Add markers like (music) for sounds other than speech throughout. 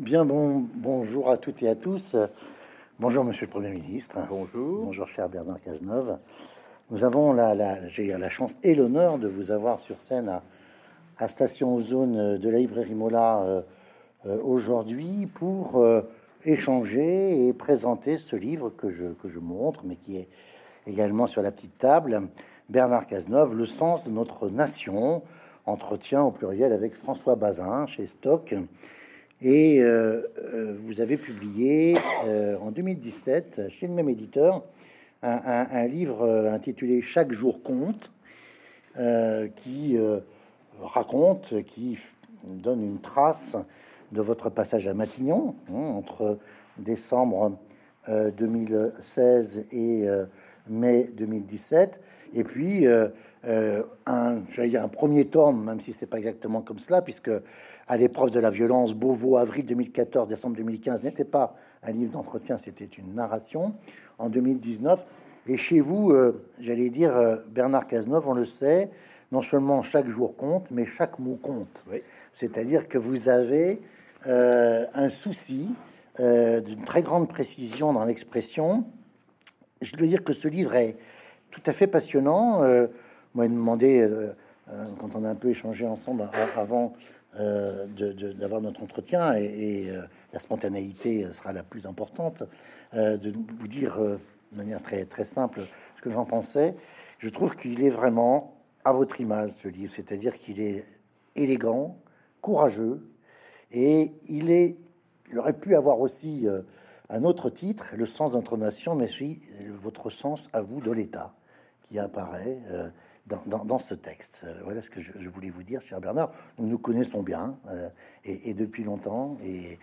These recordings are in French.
Bien, bon, bonjour à toutes et à tous. Bonjour, monsieur le Premier ministre. Bonjour. Bonjour, cher Bernard Cazeneuve. Nous avons la, la, j'ai la chance et l'honneur de vous avoir sur scène à, à Station Ozone de la librairie Mola euh, euh, aujourd'hui pour euh, échanger et présenter ce livre que je, que je montre, mais qui est également sur la petite table. Bernard Cazeneuve, Le sens de notre nation, entretien au pluriel avec François Bazin chez Stock. Et euh, euh, vous avez publié euh, en 2017 chez le même éditeur un, livre intitulé Chaque jour compte, qui raconte, qui donne une trace de votre passage à Matignon hein, entre décembre euh, 2016 et mai 2017, et puis un, un premier tome, même si c'est pas exactement comme cela, puisque à l'épreuve de la violence, Beauvau, avril 2014, décembre 2015, n'était pas un livre d'entretien, c'était une narration en 2019. Et chez vous, euh, j'allais dire, euh, Bernard Cazeneuve, on le sait, non seulement chaque jour compte, mais chaque mot compte. Oui. C'est-à-dire que vous avez euh, un souci d'une très grande précision dans l'expression. Je dois dire que ce livre est tout à fait passionnant. Moi, il me demandait, euh, quand on a un peu échangé ensemble avant euh, d'avoir notre entretien, et, euh, la spontanéité sera la plus importante, euh, de vous dire euh, de manière très, très simple ce que j'en pensais. Je trouve qu'il est vraiment à votre image, ce livre, c'est-à-dire qu'il est élégant, courageux, et il est, il aurait pu avoir aussi euh, un autre titre, le sens de notre nation, mais c'est votre sens à vous de l'État qui apparaît euh, dans, ce texte. Euh, voilà ce que je, voulais vous dire, cher Bernard. Nous nous connaissons bien euh, et, depuis longtemps, et,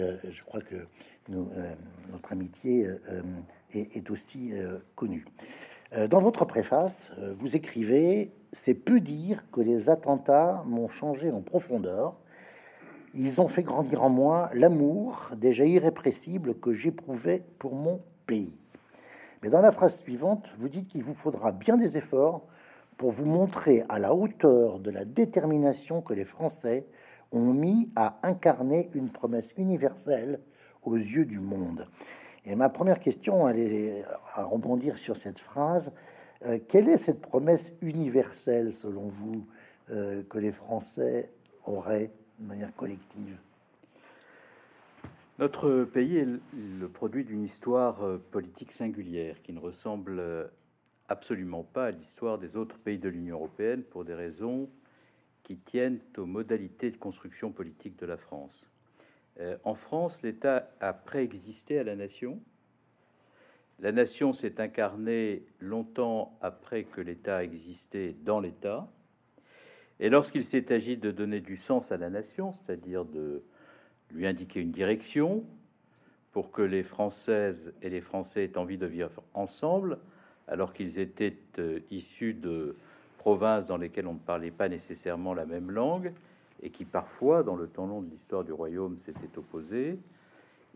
euh, je crois que notre amitié est, aussi connue. Dans votre préface, vous écrivez C'est peu dire que les attentats m'ont changé en profondeur. Ils ont fait grandir en moi l'amour déjà irrépressible que j'éprouvais pour mon pays. Mais dans la phrase suivante, vous dites qu'il vous faudra bien des efforts pour vous montrer à la hauteur de la détermination que les Français ont mis à incarner une promesse universelle aux yeux du monde. Et ma première question, elle est à rebondir sur cette phrase. Euh, quelle est cette promesse universelle, selon vous, euh, que les Français auraient de manière collective? Notre pays est le- produit d'une histoire euh, politique singulière qui ne ressemble euh, absolument pas à l'histoire des autres pays de l'Union européenne pour des raisons qui tiennent aux modalités de construction politique de la France. Euh, en France, l'État a préexisté à la nation. La nation s'est incarnée longtemps après que l'État existait dans l'État. Et lorsqu'il s'est agi de donner du sens à la nation, c'est-à-dire de lui indiquer une direction pour que les Françaises et les Français aient envie de vivre ensemble, alors qu'ils étaient euh, issus de provinces dans lesquelles on ne parlait pas nécessairement la même langue et qui parfois, dans le temps long de l'histoire du royaume, s'étaient opposés.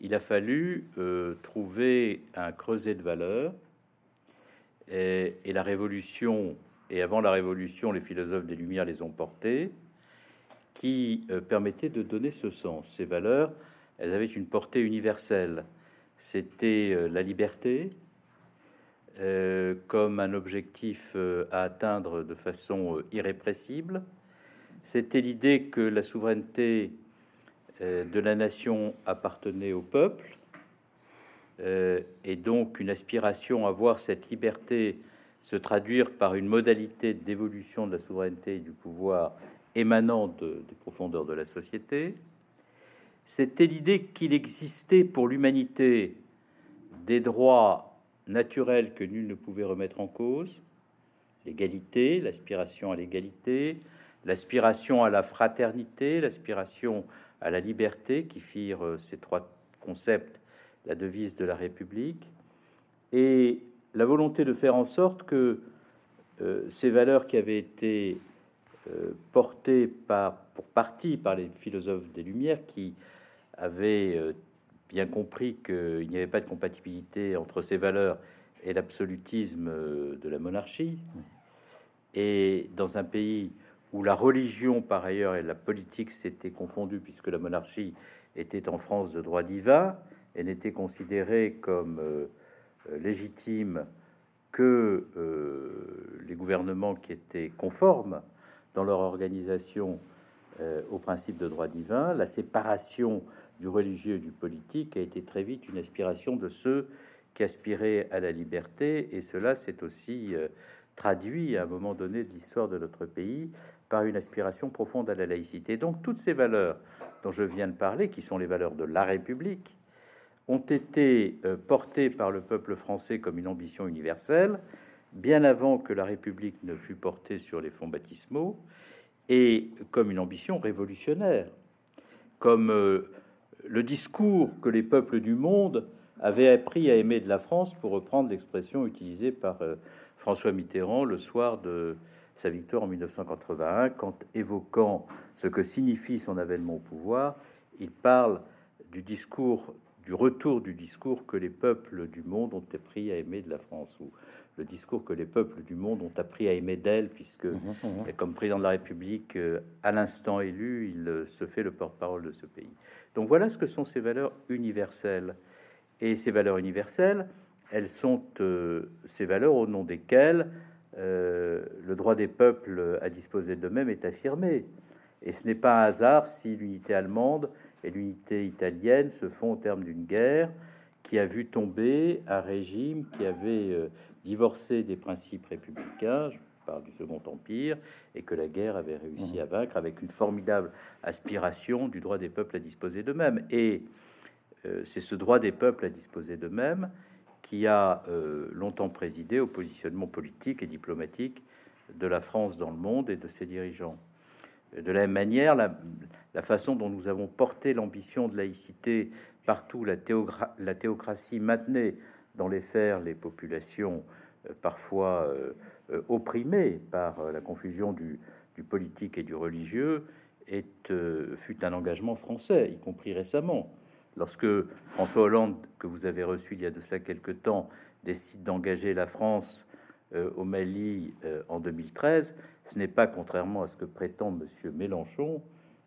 Il a fallu euh, trouver un creuset de valeurs et, et la Révolution, et avant la Révolution, les philosophes des Lumières les ont portés qui euh, permettait de donner ce sens. Ces valeurs, elles avaient une portée universelle. C'était euh, la liberté euh, comme un objectif à atteindre de façon irrépressible. C'était l'idée que la souveraineté de la nation appartenait au peuple et donc une aspiration à voir cette liberté se traduire par une modalité d'évolution de la souveraineté et du pouvoir émanant de- des profondeurs de la société. C'était l'idée qu'il existait pour l'humanité des droits naturels que nul ne pouvait remettre en cause, l'égalité, l'aspiration à l'égalité, l'aspiration à la fraternité, l'aspiration à la liberté, qui firent euh, ces trois concepts la devise de la République, et la volonté de faire en sorte que euh, ces valeurs qui avaient été euh, portées par, pour partie par les philosophes des Lumières, qui avaient euh, bien compris qu'il n'y avait pas de compatibilité entre ces valeurs et l'absolutisme euh, de la monarchie, et dans un pays où la religion, par ailleurs, et la politique s'étaient confondues, puisque la monarchie était en France de droit divin et n'était considérée comme légitime que les gouvernements qui étaient conformes dans leur organisation au principe de droit divin, la séparation du religieux et du politique a été très vite une aspiration de ceux qui aspiraient à la liberté, et cela s'est aussi traduit à un moment donné de l'histoire de notre pays par une aspiration profonde à la laïcité. Donc toutes ces valeurs dont je viens de parler, qui sont les valeurs de la République, ont été euh, portées par le peuple français comme une ambition universelle, bien avant que la République ne fût portée sur les fonds baptismaux, et comme une ambition révolutionnaire, comme euh, le discours que les peuples du monde avaient appris à aimer de la France, pour reprendre l'expression utilisée par euh, François Mitterrand le soir de sa victoire en 1981, quand évoquant ce que signifie son avènement au pouvoir, il parle du discours, du retour du discours que les peuples du monde ont appris à aimer de la France, le discours que les peuples du monde ont appris à aimer d'elle, puisque, mmh, mmh, mmh. comme président de la République, euh, à l'instant élu, il euh, se fait le porte-parole de ce pays. Donc voilà ce que sont ces valeurs universelles. Et ces valeurs universelles, elles sont euh, ces valeurs au nom desquelles euh, le droit des peuples à disposer d'eux-mêmes est affirmé. Et ce n'est pas un hasard si l'unité allemande et l'unité italienne se font au terme d'une guerre qui a vu tomber un régime qui avait euh, divorcé des principes républicains, je parle du Second Empire, et que la guerre avait réussi mmh. à vaincre avec une formidable aspiration du droit des peuples à disposer d'eux-mêmes. Et euh, c'est ce droit des peuples à disposer d'eux-mêmes qui a euh, longtemps présidé au positionnement politique et diplomatique de la France dans le monde et de ses dirigeants. De la même manière, la, façon dont nous avons porté l'ambition de laïcité partout, la, la, théocratie maintenait dans les fers les populations euh, parfois euh, opprimées par la confusion du, politique et du religieux, est, fut un engagement français, y compris récemment. Lorsque François Hollande, que vous avez reçu il y a de cela quelque temps, décide d'engager la France euh, au Mali euh, en 2013, ce n'est pas contrairement à ce que prétend Monsieur Mélenchon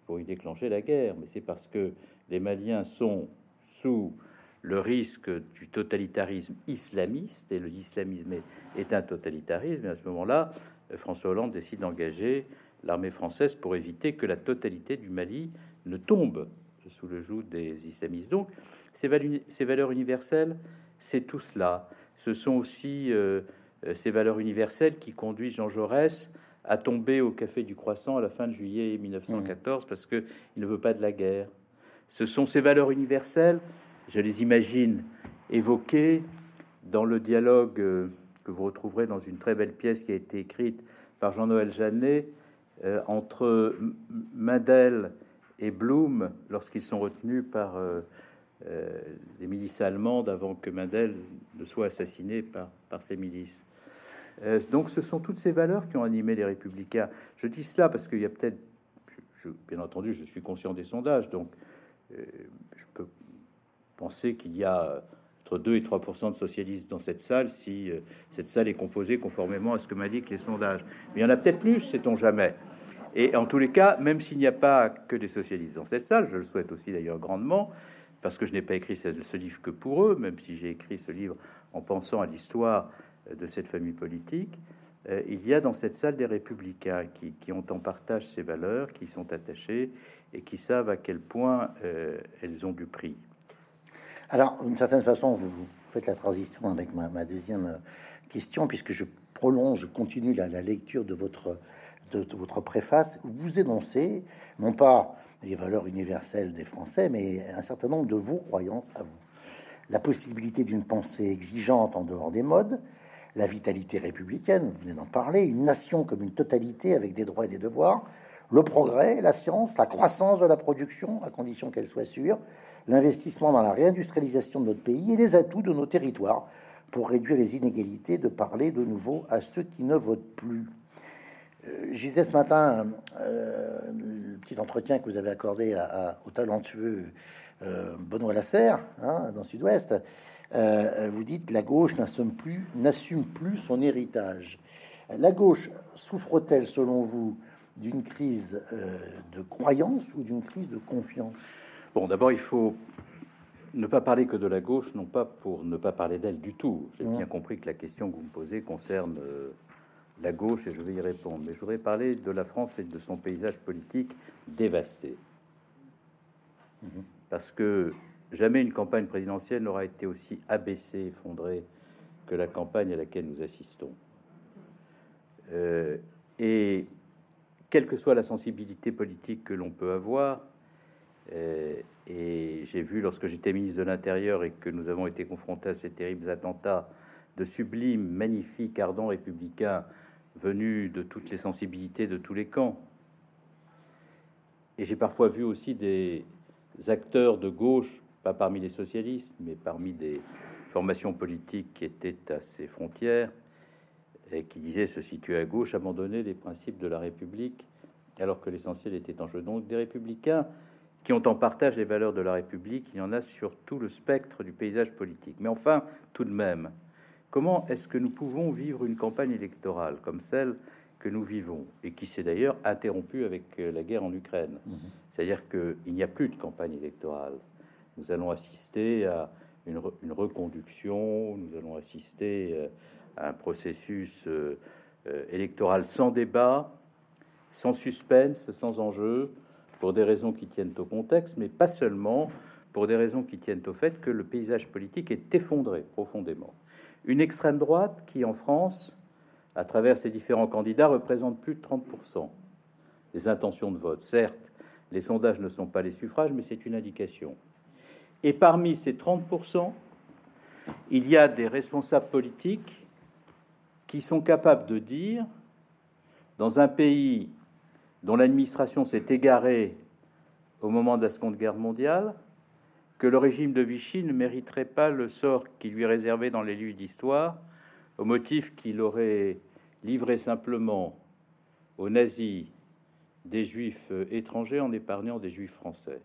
pour y déclencher la guerre, mais c'est parce que les Maliens sont sous le risque du totalitarisme islamiste et le islamisme est, un totalitarisme. Et à ce moment-là, François Hollande décide d'engager l'armée française pour éviter que la totalité du Mali ne tombe sous le joug des islamistes. Donc, ces, valeurs universelles, c'est tout cela. Ce sont aussi euh, euh, ces valeurs universelles qui conduisent Jean Jaurès à tomber au Café du Croissant à la fin de juillet 1914 parce qu'il ne veut pas de la guerre. Ce sont ces valeurs universelles, je les imagine évoquées dans le dialogue euh, que vous retrouverez dans une très belle pièce qui a été écrite par Jean-Noël Jeannet entre Mendel et Blum lorsqu'ils sont retenus par euh, euh, les milices allemandes avant que Mendel ne soit assassiné par, par ces milices. Euh, donc ce sont toutes ces valeurs qui ont animé les républicains. Je dis cela parce qu'il y a peut-être, bien entendu, je suis conscient des sondages, donc je peux penser qu'il y a entre 2 et 3% de socialistes dans cette salle si cette salle est composée conformément à ce que m'indiquent les sondages. Mais il y en a peut-être plus, sait-on jamais. Et en tous les cas, même s'il n'y a pas que des socialistes dans cette salle, je le souhaite aussi d'ailleurs grandement, parce que je n'ai pas écrit ce, livre que pour eux, même si j'ai écrit ce livre en pensant à l'histoire euh, de cette famille politique, euh, il y a dans cette salle des républicains qui, ont en partage ces valeurs, qui sont attachés et qui savent à quel point euh, elles ont du prix. Alors, d'une certaine façon, vous faites la transition avec ma, deuxième question, puisque je prolonge, je continue la, lecture de votre de, votre préface, vous énoncez non pas les valeurs universelles des Français, mais un certain nombre de vos croyances à vous. La possibilité d'une pensée exigeante en dehors des modes, la vitalité républicaine, vous venez d'en parler, une nation comme une totalité avec des droits et des devoirs, le progrès, la science, la croissance de la production, à condition qu'elle soit sûre, l'investissement dans la réindustrialisation de notre pays et les atouts de nos territoires pour réduire les inégalités, de parler de nouveau à ceux qui ne votent plus. Euh, je ce matin, euh, le petit entretien que vous avez accordé au talentueux euh, Benoît Lasserre, hein, dans Sud-Ouest, vous dites la gauche n'assume plus son héritage. La gauche souffre-t-elle, selon vous, d'une crise de croyance ou d'une crise de confiance Bon, d'abord, il faut ne pas parler que de la gauche, non pas pour ne pas parler d'elle du tout. J'ai bien compris que la question que vous me posez concerne la gauche et je vais y répondre. Mais je voudrais parler de la France et de son paysage politique dévasté. Parce que jamais une campagne présidentielle n'aura été aussi abaissée, effondrée que la campagne à laquelle nous assistons. Euh, et quelle que soit la sensibilité politique que l'on peut avoir, euh, et j'ai vu lorsque j'étais ministre de l'Intérieur et que nous avons été confrontés à ces terribles attentats de sublimes, magnifiques, ardents républicains venus de toutes les sensibilités, de tous les camps. Et j'ai parfois vu aussi des acteurs de gauche, pas parmi les socialistes, mais parmi des formations politiques qui étaient à ces frontières et qui disaient se situer à gauche, abandonner les principes de la République, alors que l'essentiel était en jeu. Donc des républicains qui ont en partage les valeurs de la République, il y en a sur tout le spectre du paysage politique. Mais enfin, tout de même, Comment est-ce que nous pouvons vivre une campagne électorale comme celle que nous vivons et qui s'est d'ailleurs interrompue avec la guerre en Ukraine? Mhm. C'est-à-dire qu'il n'y a plus de campagne électorale. Nous allons assister à une, reconduction, nous allons assister euh, un processus euh, électoral sans débat, sans suspense, sans enjeu, pour des raisons qui tiennent au contexte, mais pas seulement pour des raisons qui tiennent au fait que le paysage politique est effondré profondément. Une extrême droite qui, en France, à travers ses différents candidats, représente plus de 30% des intentions de vote. Certes, les sondages ne sont pas les suffrages, mais c'est une indication. Et parmi ces 30%, il y a des responsables politiques qui sont capables de dire, dans un pays dont l'administration s'est égarée au moment de la Seconde Guerre mondiale, que le régime de Vichy ne mériterait pas le sort qui lui est réservé dans les livres d'histoire, au motif qu'il aurait livré simplement aux nazis des juifs étrangers en épargnant des juifs français.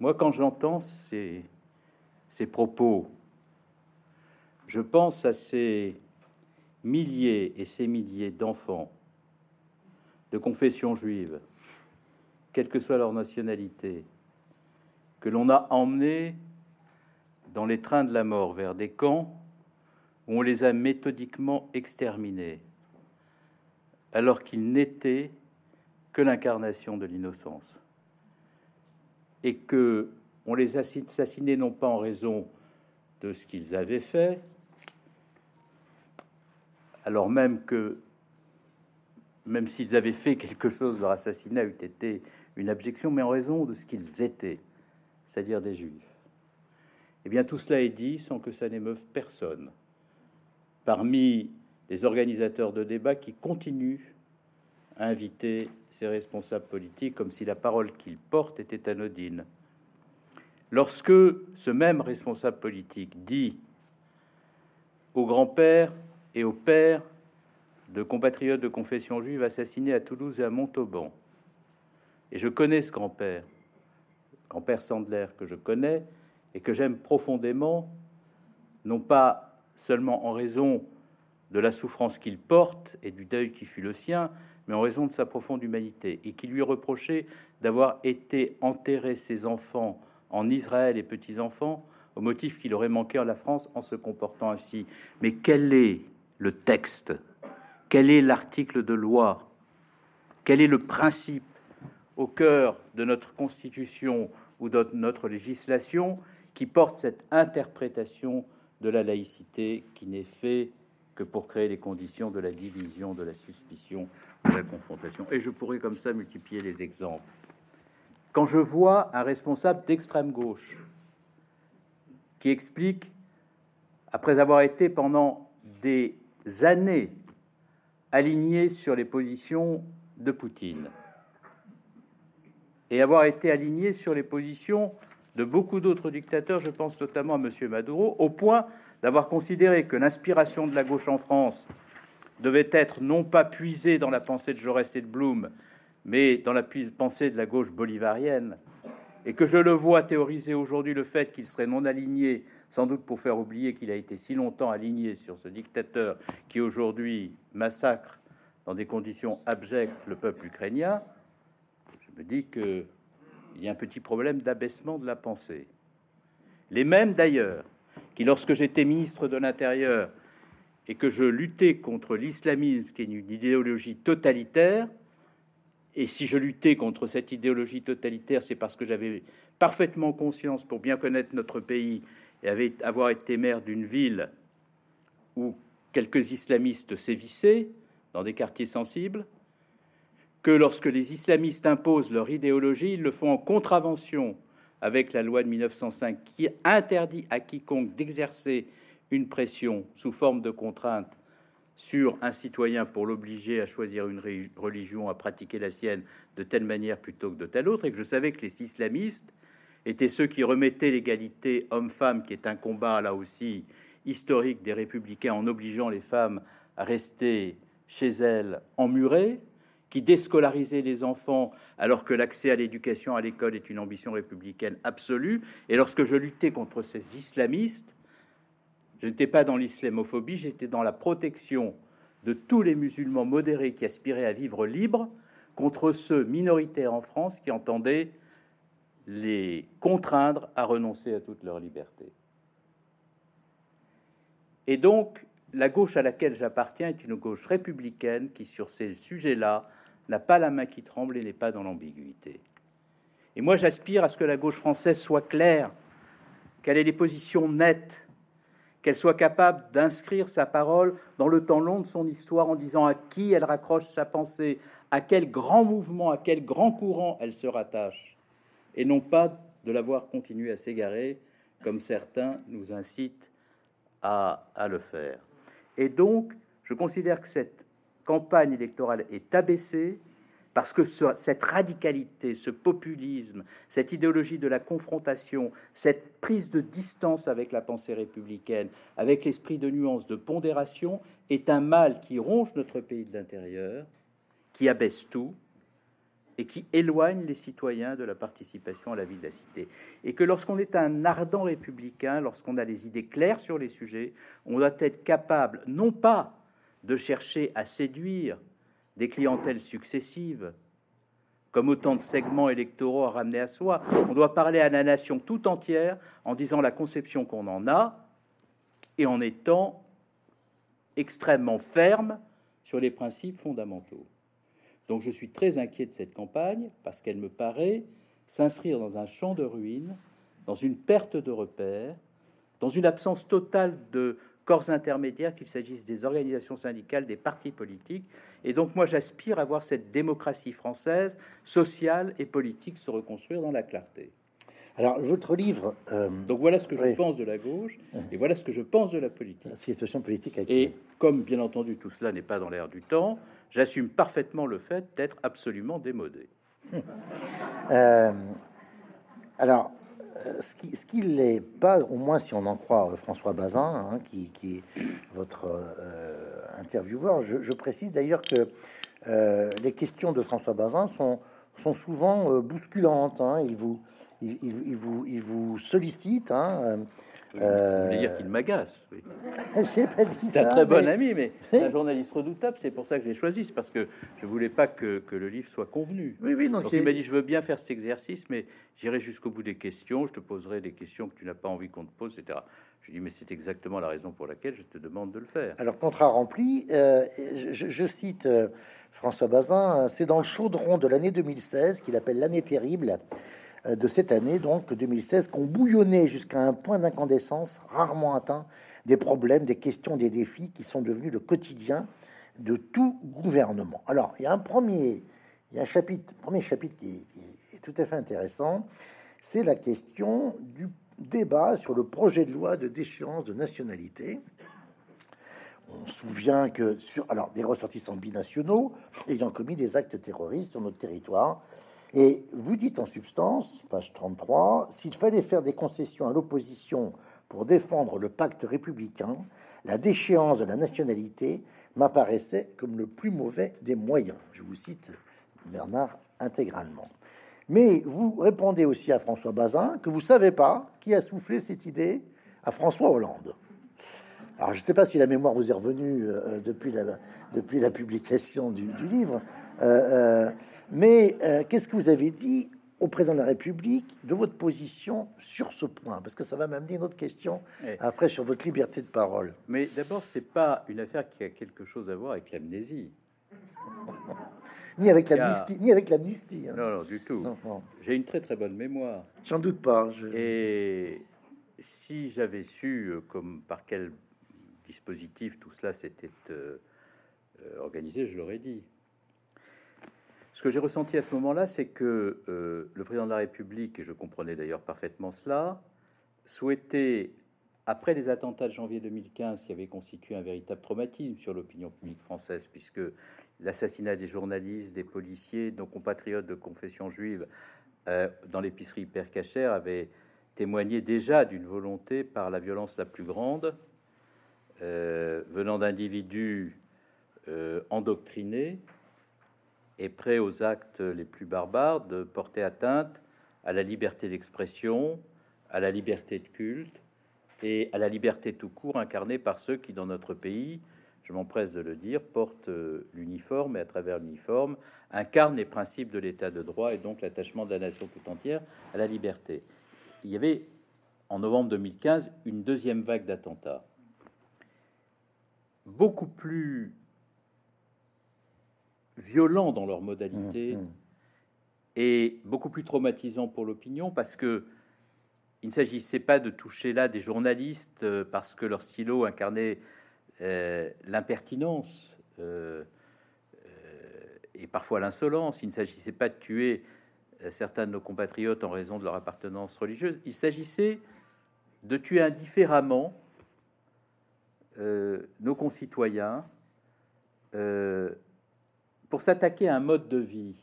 Moi, quand j'entends ces, ces propos, je pense à ces milliers et ces milliers d'enfants de confession juive, quelle que soit leur nationalité, que l'on a emmenés dans les trains de la mort vers des camps où on les a méthodiquement exterminés, alors qu'ils n'étaient que l'incarnation de l'innocence, et que on les a assassinés non pas en raison de ce qu'ils avaient fait, alors même que, même s'ils avaient fait quelque chose, leur assassinat eût été une abjection, mais en raison de ce qu'ils étaient c'est-à-dire des juifs. Eh bien, tout cela est dit sans que ça n'émeuve personne. Parmi les organisateurs de débats qui continuent à inviter ces responsables politiques comme si la parole qu'ils portent était anodine. Lorsque ce même responsable politique dit au grand-père et au père de compatriotes de confession juive assassinés à Toulouse et à Montauban, et je connais ce grand-père, grand-père Sandler que je connais et que j'aime profondément, non pas seulement en raison de la souffrance qu'il porte et du deuil qui fut le sien, mais en raison de sa profonde humanité, et qui lui reprochait d'avoir été enterré ses enfants en Israël et petits-enfants au motif qu'il aurait manqué en la France en se comportant ainsi. Mais quel est le texte Quel est l'article de loi? Quel est le principe au cœur de notre Constitution ou de notre législation qui porte cette interprétation de la laïcité qui n'est fait que pour créer les conditions de la division, de la suspicion, de la confrontation? Et je pourrais comme ça multiplier les exemples. Quand je vois un responsable d'extrême gauche qui explique, après avoir été pendant des années aligné sur les positions de Poutine, et avoir été aligné sur les positions de beaucoup d'autres dictateurs, je pense notamment à M. Maduro, au point d'avoir considéré que l'inspiration de la gauche en France devait être non pas puisée dans la pensée de Jaurès et de Blum, mais dans la pensée de la gauche bolivarienne, et que je le vois théoriser aujourd'hui le fait qu'il serait non aligné, sans doute pour faire oublier qu'il a été si longtemps aligné sur ce dictateur qui aujourd'hui massacre dans des conditions abjectes le peuple ukrainien, je me dis que il y a un petit problème d'abaissement de la pensée. Les mêmes d'ailleurs qui, lorsque j'étais ministre de l'Intérieur et que je luttais contre l'islamisme, qui est une idéologie totalitaire, et si je luttais contre cette idéologie totalitaire, c'est parce que j'avais parfaitement conscience, pour bien connaître notre pays, et avait, avoir été maire d'une ville où quelques islamistes sévissaient dans des quartiers sensibles, que lorsque les islamistes imposent leur idéologie, ils le font en contravention avec la loi de 1905 qui interdit à quiconque d'exercer une pression sous forme de contrainte sur un citoyen pour l'obliger à choisir une religion, à pratiquer la sienne de telle manière plutôt que de telle autre, et que je savais que les islamistes étaient ceux qui remettaient l'égalité homme-femme, qui est un combat là aussi historique des républicains, en obligeant les femmes à rester chez elles emmurées, qui déscolarisaient les enfants alors que l'accès à l'éducation à l'école est une ambition républicaine absolue. Et lorsque je luttais contre ces islamistes, je n'étais pas dans l'islamophobie, j'étais dans la protection de tous les musulmans modérés qui aspiraient à vivre libre contre ceux minoritaires en France qui entendaient les contraindre à renoncer à toute leur liberté. Et donc, la gauche à laquelle j'appartiens est une gauche républicaine qui, sur ces sujets-là, n'a pas la main qui tremble et n'est pas dans l'ambiguïté. Et moi, j'aspire à ce que la gauche française soit claire, qu'elle ait des positions nettes, qu'elle soit capable d'inscrire sa parole dans le temps long de son histoire en disant à qui elle raccroche sa pensée, à quel grand mouvement, à quel grand courant elle se rattache, et non pas de l'avoir continué à s'égarer, comme certains nous incitent à, le faire. Et donc, je considère que cette campagne électorale est abaissée parce que cette radicalité, ce populisme, cette idéologie de la confrontation, cette prise de distance avec la pensée républicaine, avec l'esprit de nuance, de pondération, est un mal qui ronge notre pays de l'intérieur, qui abaisse tout et qui éloigne les citoyens de la participation à la vie de la cité. Et que lorsqu'on est un ardent républicain, lorsqu'on a les idées claires sur les sujets, on doit être capable, non pas de chercher à séduire des clientèles successives, comme autant de segments électoraux à ramener à soi. On doit parler à la nation tout entière en disant la conception qu'on en a et en étant extrêmement ferme sur les principes fondamentaux. Donc je suis très inquiet de cette campagne parce qu'elle me paraît s'inscrire dans un champ de ruines, dans une perte de repères, dans une absence totale de corps intermédiaires, qu'il s'agisse des organisations syndicales, des partis politiques. Et donc moi j'aspire à voir cette démocratie française, sociale et politique, se reconstruire dans la clarté. Alors, votre livre. Euh, donc, voilà ce que je pense de la gauche et voilà ce que je pense de la politique. La situation politique Et comme, bien entendu, tout cela n'est pas dans l'air du temps, j'assume parfaitement le fait d'être absolument démodé. (laughs) Euh, alors, euh, ce qui n'est pas, au moins si on en croit euh, François Bazin, hein, qui, est votre euh, intervieweur, je, précise d'ailleurs que les questions de François Bazin sont, sont souvent bousculantes. Hein. il, vous, il, vous, il vous sollicite. Hein, euh... dire qu'il m'agace. Oui. (laughs) J'ai pas dit C'est un très bon ami, mais (laughs) un journaliste redoutable. C'est pour ça que j'ai choisi. C'est parce que je voulais pas que, que, le livre soit convenu. Oui, oui. Donc, il m'a dit je veux bien faire cet exercice, mais j'irai jusqu'au bout des questions. Je te poserai des questions que tu n'as pas envie qu'on te pose, etc. Je dis mais c'est exactement la raison pour laquelle je te demande de le faire. Alors contrat rempli. Euh, je, je, cite euh, François Bazin. C'est dans le chaudron de l'année 2016 qu'il appelle l'année terrible euh, de cette année, donc 2016, qu'on bouillonnait jusqu'à un point d'incandescence rarement atteint des problèmes, des questions, des défis qui sont devenus le quotidien de tout gouvernement. Alors, il y a un premier, il y a un chapitre, premier chapitre qui, est tout à fait intéressant, c'est la question du débat sur le projet de loi de déchéance de nationalité. On se souvient que sur alors des ressortissants binationaux ayant commis des actes terroristes sur notre territoire et vous dites en substance, page 33, s'il fallait faire des concessions à l'opposition pour défendre le pacte républicain, la déchéance de la nationalité m'apparaissait comme le plus mauvais des moyens. Je vous cite Bernard intégralement. Mais vous répondez aussi à François Bazin que vous savez pas qui a soufflé cette idée à François Hollande. Alors, je ne sais pas si la mémoire vous est revenue euh, depuis, la, depuis la publication du, livre, euh, mais qu'est-ce que vous avez dit au président de la République de votre position sur ce point? Parce que ça va m'amener une autre question après sur votre liberté de parole. Mais d'abord, c'est pas une affaire qui a quelque chose à voir avec l'amnésie. (laughs) ni avec l'amnistie, ni avec l'amnistie. Hein. Non, non, du tout. J'ai une très très bonne mémoire. J'en doute pas. Et si j'avais su, euh, comme par quel dispositif tout cela s'était euh, euh, organisé, je l'aurais dit. Ce que j'ai ressenti à ce moment-là, c'est que le président de la République, et je comprenais d'ailleurs parfaitement cela, souhaitait, après les attentats de janvier 2015 qui avaient constitué un véritable traumatisme sur l'opinion publique française, puisque l'assassinat des journalistes, des policiers, nos compatriotes de confession juive dans l'épicerie Père Cachère avait témoignait déjà d'une volonté par la violence la plus grande, euh, venant d'individus euh, endoctrinés et prêts aux actes les plus barbares, de porter atteinte à la liberté d'expression, à la liberté de culte et à la liberté tout court incarnée par ceux qui, dans notre pays, je m'empresse de le dire, portent euh, l'uniforme et à travers l'uniforme incarnent les principes de l'état de droit et donc l'attachement de la nation tout entière à la liberté. Il y avait en novembre 2015 une deuxième vague d'attentats, beaucoup plus violents dans leur modalité mmh, mmh. et beaucoup plus traumatisants pour l'opinion parce que il ne s'agissait pas de toucher là des journalistes euh, parce que leur stylo incarnait euh, l'impertinence euh, et parfois l'insolence. Il ne s'agissait pas de tuer certains de nos compatriotes en raison de leur appartenance religieuse. Il s'agissait de tuer indifféremment nos concitoyens pour s'attaquer à un mode de vie,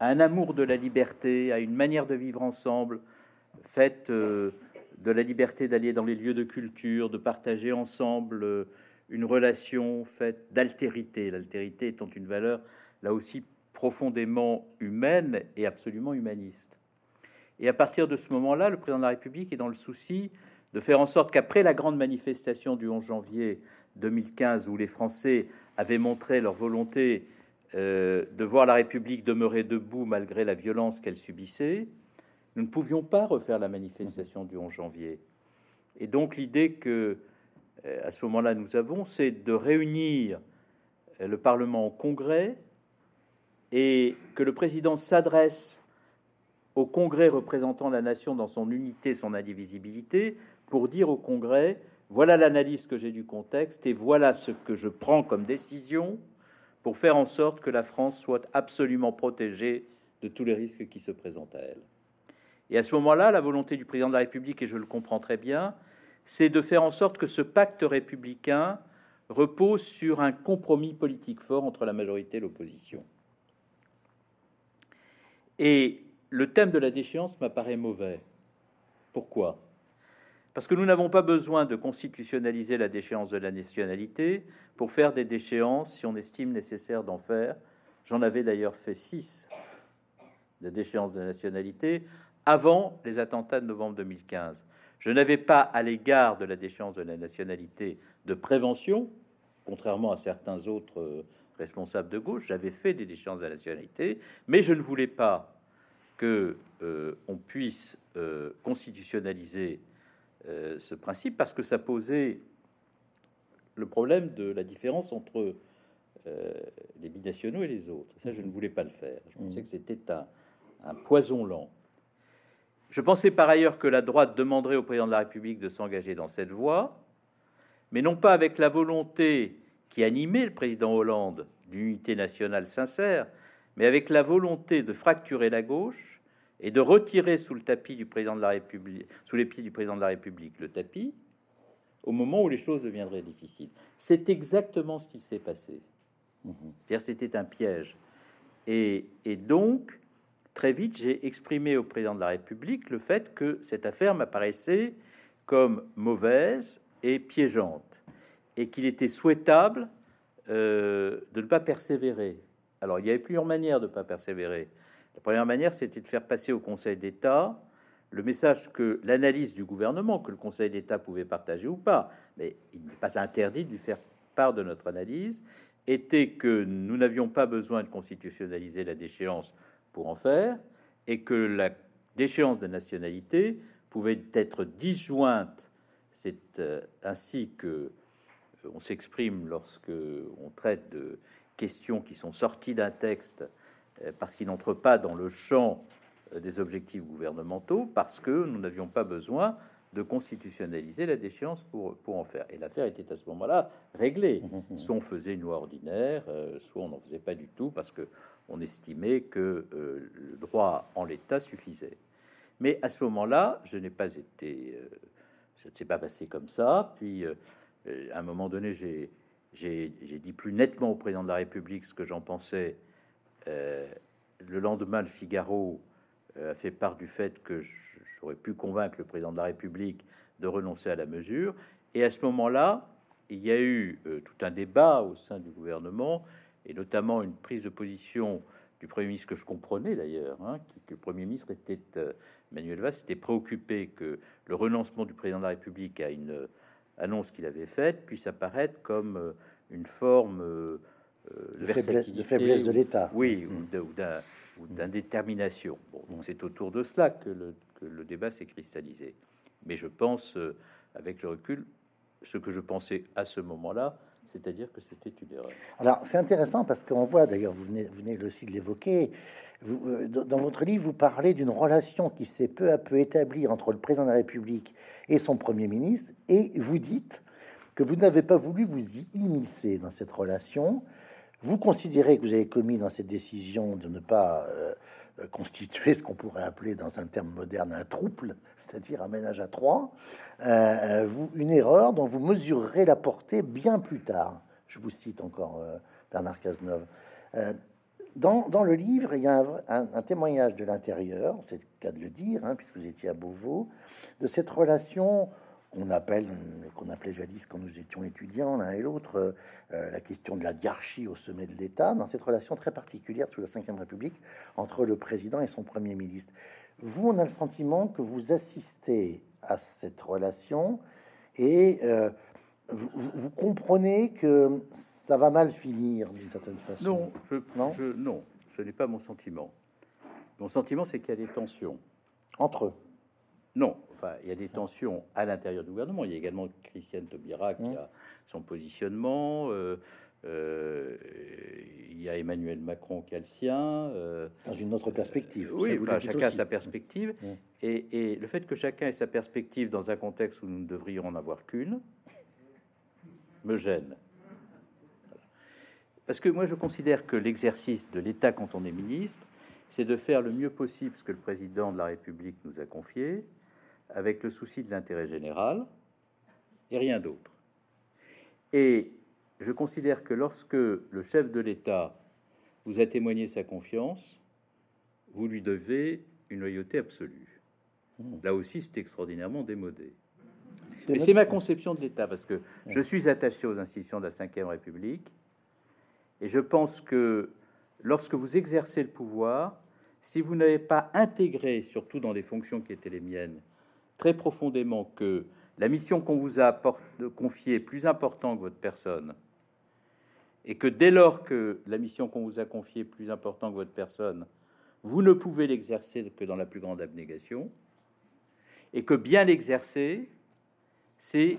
à un amour de la liberté, à une manière de vivre ensemble, faite de la liberté d'aller dans les lieux de culture, de partager ensemble une relation faite d'altérité, l'altérité étant une valeur là aussi profondément humaine et absolument humaniste. Et à partir de ce moment-là, le président de la République est dans le souci de faire en sorte qu'après la grande manifestation du 11 janvier 2015, où les Français avaient montré leur volonté euh, de voir la République demeurer debout malgré la violence qu'elle subissait, nous ne pouvions pas refaire la manifestation du 11 janvier. Et donc l'idée que, euh, à ce moment-là, nous avons, c'est de réunir euh, le Parlement au Congrès, et que le président s'adresse au Congrès représentant la nation dans son unité, son indivisibilité, pour dire au Congrès, voilà l'analyse que j'ai du contexte et voilà ce que je prends comme décision pour faire en sorte que la France soit absolument protégée de tous les risques qui se présentent à elle. Et à ce moment-là, la volonté du président de la République, et je le comprends très bien, c'est de faire en sorte que ce pacte républicain repose sur un compromis politique fort entre la majorité et l'opposition. Et le thème de la déchéance m'apparaît mauvais. Pourquoi? Parce que nous n'avons pas besoin de constitutionnaliser la déchéance de la nationalité pour faire des déchéances si on estime nécessaire d'en faire. J'en avais d'ailleurs fait six de déchéance de nationalité avant les attentats de novembre 2015. Je n'avais pas à l'égard de la déchéance de la nationalité de prévention, contrairement à certains autres euh, responsables de gauche, j'avais fait des déchéances de la nationalité, mais je ne voulais pas que euh, on puisse euh, constitutionnaliser euh, ce principe parce que ça posait le problème de la différence entre les binationaux et les autres. Ça, je ne voulais pas le faire. Je pensais mmh. que c'était un, un poison lent. Je pensais par ailleurs que la droite demanderait au président de la République de s'engager dans cette voie, mais non pas avec la volonté qui animait le président Hollande d'unité nationale sincère, mais avec la volonté de fracturer la gauche et de retirer sous le tapis du président de la République, sous les pieds du président de la République, le tapis, au moment où les choses deviendraient difficiles. C'est exactement ce qui s'est passé. C'est-à-dire, c'était un piège. Et, et donc, très vite, j'ai exprimé au président de la République le fait que cette affaire m'apparaissait comme mauvaise et piégeante, et qu'il était souhaitable euh, de ne pas persévérer. Alors, il y avait plusieurs manières de ne pas persévérer. La première manière, c'était de faire passer au Conseil d'État le message que l'analyse du gouvernement, que le Conseil d'État pouvait partager ou pas, mais il n'est pas interdit de lui faire part de notre analyse, était que nous n'avions pas besoin de constitutionnaliser la déchéance pour en faire, et que la déchéance de nationalité pouvait être disjointe. C'est euh, ainsi que euh, on s'exprime lorsque on traite de questions qui sont sorties d'un texte parce qu'ils n'entrent pas dans le champ des objectifs gouvernementaux, parce que nous n'avions pas besoin de constitutionnaliser la déchéance pour, pour en faire. Et l'affaire était à ce moment-là réglée. Mmh, mmh. Soit on faisait une loi ordinaire, soit on n'en faisait pas du tout, parce que on estimait que le droit en l'état suffisait. Mais à ce moment-là, je n'ai pas été, euh, ça ne s'est pas passé comme ça. Puis, euh, euh, à un moment donné, j'ai dit plus nettement au président de la République ce que j'en pensais. Le lendemain, le Figaro a fait part du fait que j'aurais pu convaincre le président de la République de renoncer à la mesure. Et à ce moment-là, il y a eu tout un débat au sein du gouvernement, et notamment une prise de position du Premier ministre que je comprenais d'ailleurs, hein, que le Premier ministre était Manuel Valls s'était préoccupé que le renoncement du président de la République à une euh, annonce qu'il avait faite puisse apparaître comme euh, une forme euh, de, faiblesse, de l'État. Oui, mm. ou d'indétermination. Bon, donc c'est autour de cela que le, que le débat s'est cristallisé. Mais je pense, avec le recul, ce que je pensais à ce moment-là, c'est-à-dire que c'était une erreur. Alors, c'est intéressant parce qu'on voit, d'ailleurs, vous venez, vous venez aussi de l'évoquer, euh, dans votre livre, vous parlez d'une relation qui s'est peu à peu établie entre le président de la République et son Premier ministre, et vous dites que vous n'avez pas voulu vous y immiscer dans cette relation. Vous considérez que vous avez commis dans cette décision de ne pas euh, constituer ce qu'on pourrait appeler dans un terme moderne un trouble, c'est-à-dire un ménage à trois, euh, vous, une erreur dont vous mesurerez la portée bien plus tard. Je vous cite encore Bernard Cazeneuve. Dans, le livre, il y a un, témoignage de l'intérieur, c'est le cas de le dire, hein, puisque vous étiez à Beauvau, de cette relation qu'on appelle, qu'on appelait jadis quand nous étions étudiants l'un et l'autre, euh, la question de la diarchie au sommet de l'État, dans cette relation très particulière sous la Ve République entre le président et son premier ministre. Vous, on a le sentiment que vous assistez à cette relation et euh, vous, comprenez que ça va mal finir d'une certaine façon. Non, je, non, non ce n'est pas mon sentiment. Mon sentiment, c'est qu'il y a des tensions entre eux. Non, enfin, il y a des tensions à l'intérieur du gouvernement. Il y a également Christiane Taubira qui mmh. a son positionnement. Euh, euh, il y a Emmanuel Macron qui a le sien. Euh, Dans une autre perspective. oui, chacun a sa perspective. Mmh. Et, et, le fait que chacun ait sa perspective dans un contexte où nous ne devrions en avoir qu'une, me gêne. Parce que moi, je considère que l'exercice de l'État quand on est ministre, c'est de faire le mieux possible ce que le président de la République nous a confié, avec le souci de l'intérêt général et rien d'autre. Et je considère que lorsque le chef de l'État vous a témoigné sa confiance, vous lui devez une loyauté absolue. Mmh. Là aussi, c'est extraordinairement démodé. Mais c'est ma conception de l'État, parce que je suis attaché aux institutions de la Ve République, et je pense que lorsque vous exercez le pouvoir, si vous n'avez pas intégré, surtout dans les fonctions qui étaient les miennes, très profondément que la mission qu'on vous a confiée est plus importante que votre personne, et que dès lors que la mission qu'on vous a confiée est plus importante que votre personne, vous ne pouvez l'exercer que dans la plus grande abnégation, et que bien l'exercer, c'est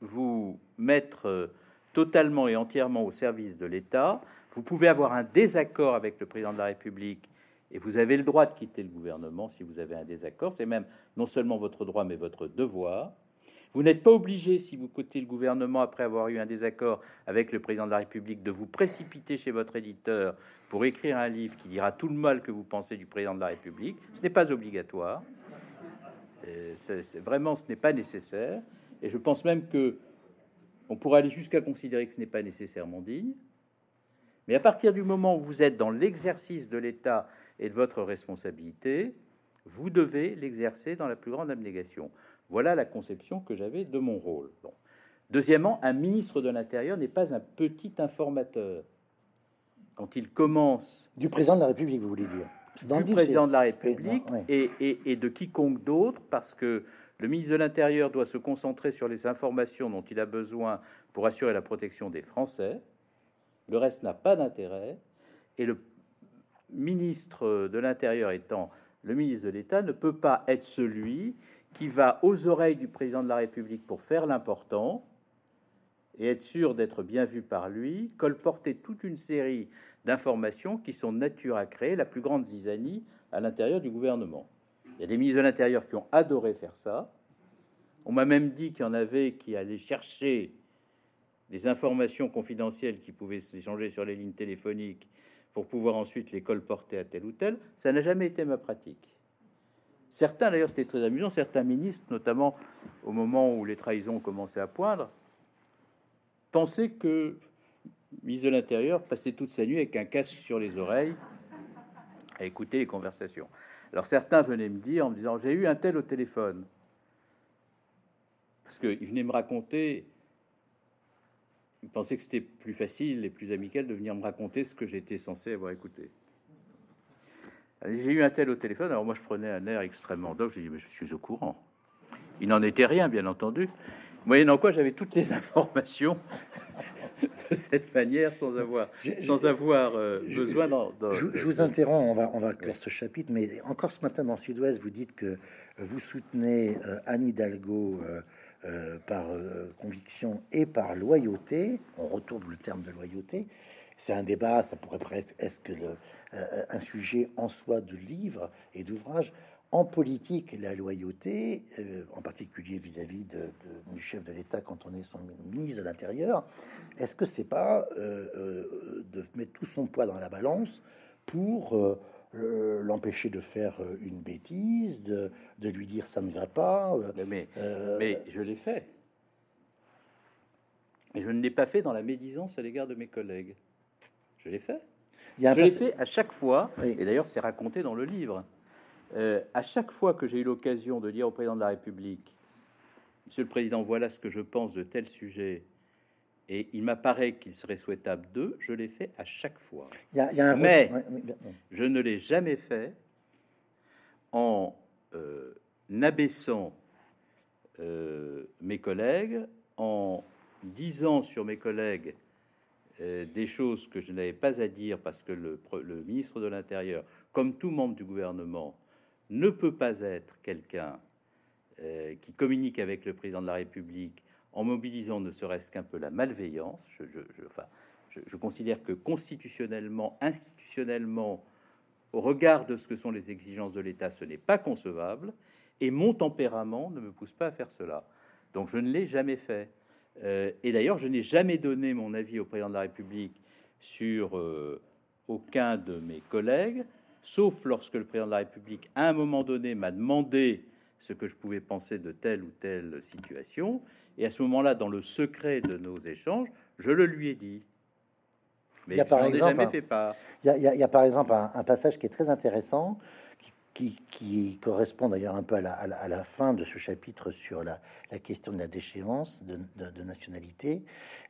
vous mettre totalement et entièrement au service de l'État. Vous pouvez avoir un désaccord avec le président de la République et vous avez le droit de quitter le gouvernement si vous avez un désaccord. C'est même non seulement votre droit, mais votre devoir. Vous n'êtes pas obligé, si vous quittez le gouvernement après avoir eu un désaccord avec le président de la République, de vous précipiter chez votre éditeur pour écrire un livre qui dira tout le mal que vous pensez du président de la République. Ce n'est pas obligatoire. C'est vraiment, ce n'est pas nécessaire. Et je pense même que on pourrait aller jusqu'à considérer que ce n'est pas nécessairement digne. Mais à partir du moment où vous êtes dans l'exercice de l'État et de votre responsabilité, vous devez l'exercer dans la plus grande abnégation. Voilà la conception que j'avais de mon rôle. Deuxièmement, un ministre de l'Intérieur n'est pas un petit informateur. Quand il commence... Du président de la République, vous voulez dire du président de la République et, de quiconque d'autre, parce que le ministre de l'Intérieur doit se concentrer sur les informations dont il a besoin pour assurer la protection des Français. Le reste n'a pas d'intérêt. Et le ministre de l'Intérieur étant le ministre de l'État ne peut pas être celui qui va aux oreilles du président de la République pour faire l'important et être sûr d'être bien vu par lui, colporter toute une série d'informations qui sont de nature à créer la plus grande zizanie à l'intérieur du gouvernement. Il y a des ministres de l'Intérieur qui ont adoré faire ça. On m'a même dit qu'il y en avait qui allaient chercher des informations confidentielles qui pouvaient s'échanger sur les lignes téléphoniques pour pouvoir ensuite les colporter à tel ou tel. Ça n'a jamais été ma pratique. Certains, d'ailleurs, c'était très amusant, certains ministres, notamment au moment où les trahisons commençaient à poindre, pensaient que ministre de l'Intérieur passait toute sa nuit avec un casque sur les oreilles à écouter les conversations. Alors certains venaient me dire en me disant j'ai eu un tel au téléphone parce qu'il venait me raconter. Il pensait que c'était plus facile et plus amical de venir me raconter ce que j'étais censé avoir écouté. J'ai eu un tel au téléphone, alors moi je prenais un air extrêmement doc, j'ai dit mais je suis au courant. Il n'en était rien, bien entendu. Moyennant quoi, j'avais toutes les (laughs) informations de cette manière, sans avoir, sans avoir euh, besoin. Dans, je, vous interromps, on va, on va clore ce chapitre, mais encore ce matin dans Sud-Ouest, vous dites que vous soutenez euh, Anne Hidalgo euh, par conviction et par loyauté. On retrouve le terme de loyauté. C'est un débat, ça pourrait presque le, un sujet en soi de livre et d'ouvrage en politique, la loyauté, euh, en particulier vis-à-vis du chef de l'État quand on est son ministre de l'Intérieur, est-ce que c'est pas euh, euh, de mettre tout son poids dans la balance pour l'empêcher de faire une bêtise, de, de, lui dire ça ne va pas mais, mais je l'ai fait. Mais je ne l'ai pas fait dans la médisance à l'égard de mes collègues. Je l'ai fait. Il y a je l'ai fait à chaque fois, et d'ailleurs c'est raconté dans le livre. Euh, à chaque fois que j'ai eu l'occasion de dire au président de la République, Monsieur le Président, voilà ce que je pense de tel sujet, et il m'apparaît qu'il serait souhaitable de, je l'ai fait à chaque fois. Mais je ne l'ai jamais fait en euh, abaissant euh, mes collègues, en disant sur mes collègues des choses que je n'avais pas à dire parce que le, le ministre de l'Intérieur, comme tout membre du gouvernement, ne peut pas être quelqu'un euh, qui communique avec le président de la République en mobilisant ne serait-ce qu'un peu la malveillance. Je, enfin, je, considère que constitutionnellement, institutionnellement, au regard de ce que sont les exigences de l'État, ce n'est pas concevable. Et mon tempérament ne me pousse pas à faire cela. Donc je ne l'ai jamais fait. Euh, et d'ailleurs, je n'ai jamais donné mon avis au président de la République sur euh, aucun de mes collègues sauf lorsque le président de la République, à un moment donné, m'a demandé ce que je pouvais penser de telle ou telle situation. Et à ce moment-là, dans le secret de nos échanges, je le lui ai dit. Mais il y a par exemple, fait part. Il, y a, par exemple un, passage qui est très intéressant, qui, correspond d'ailleurs un peu à la, fin de ce chapitre sur la, question de la déchéance de, nationalité.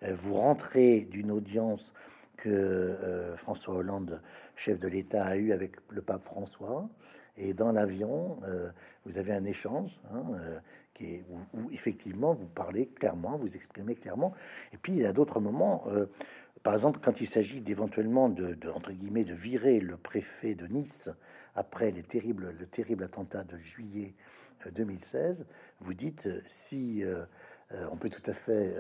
Euh, vous rentrez d'une audience que euh, François Hollande, chef de l'État, a eu avec le pape François. Et dans l'avion, euh, vous avez un échange hein, euh, qui est, où, effectivement vous parlez clairement, vous exprimez clairement. Et puis il y a d'autres moments, par exemple quand il s'agit d'éventuellement de, entre guillemets de virer le préfet de Nice après les terribles, le terrible attentat de juillet 2016, vous dites si on peut tout à fait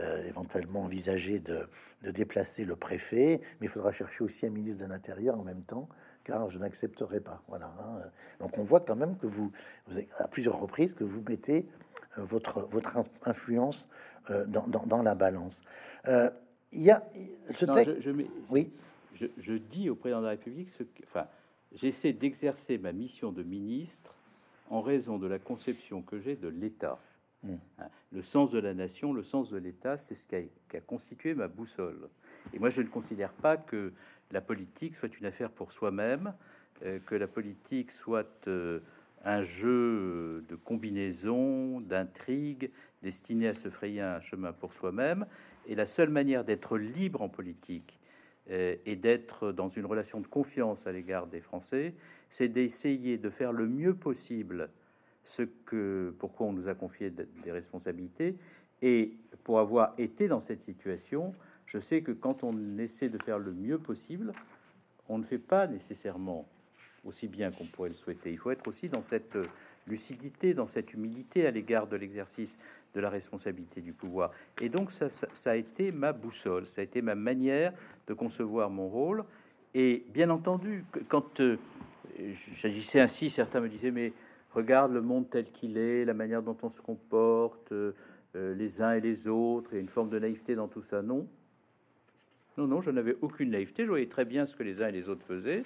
euh, éventuellement envisager de, déplacer le préfet, mais il faudra chercher aussi un ministre de l'Intérieur en même temps, car je n'accepterai pas. Voilà. Hein. Donc on voit quand même que vous, à plusieurs reprises, que vous mettez euh, votre, votre influence euh, dans, la balance. il y a ce texte. Je, oui. Je, dis au président de la République ce que, enfin, j'essaie d'exercer ma mission de ministre en raison de la conception que j'ai de l'État. Hein, le sens de la nation, le sens de l'État, c'est ce qui a, constitué ma boussole. Et moi, je ne considère pas que la politique soit une affaire pour soi-même, euh, que la politique soit euh, un jeu de combinaison, d'intrigue, destiné à se frayer un chemin pour soi-même. Et la seule manière d'être libre en politique, et d'être dans une relation de confiance à l'égard des Français, c'est d'essayer de faire le mieux possible ce que pourquoi on nous a confié des responsabilités et pour avoir été dans cette situation, je sais que quand on essaie de faire le mieux possible, on ne fait pas nécessairement aussi bien qu'on pourrait le souhaiter. Il faut être aussi dans cette lucidité, dans cette humilité à l'égard de l'exercice de la responsabilité du pouvoir. Et donc ça, ça, a été ma boussole, ça a été ma manière de concevoir mon rôle. Et bien entendu, quand euh, j'agissais ainsi, certains me disaient, mais regarde le monde tel qu'il est, la manière dont on se comporte, euh, euh, les uns et les autres, et une forme de naïveté dans tout ça. Non. Non, non, je n'avais aucune naïveté. Je voyais très bien ce que les uns et les autres faisaient.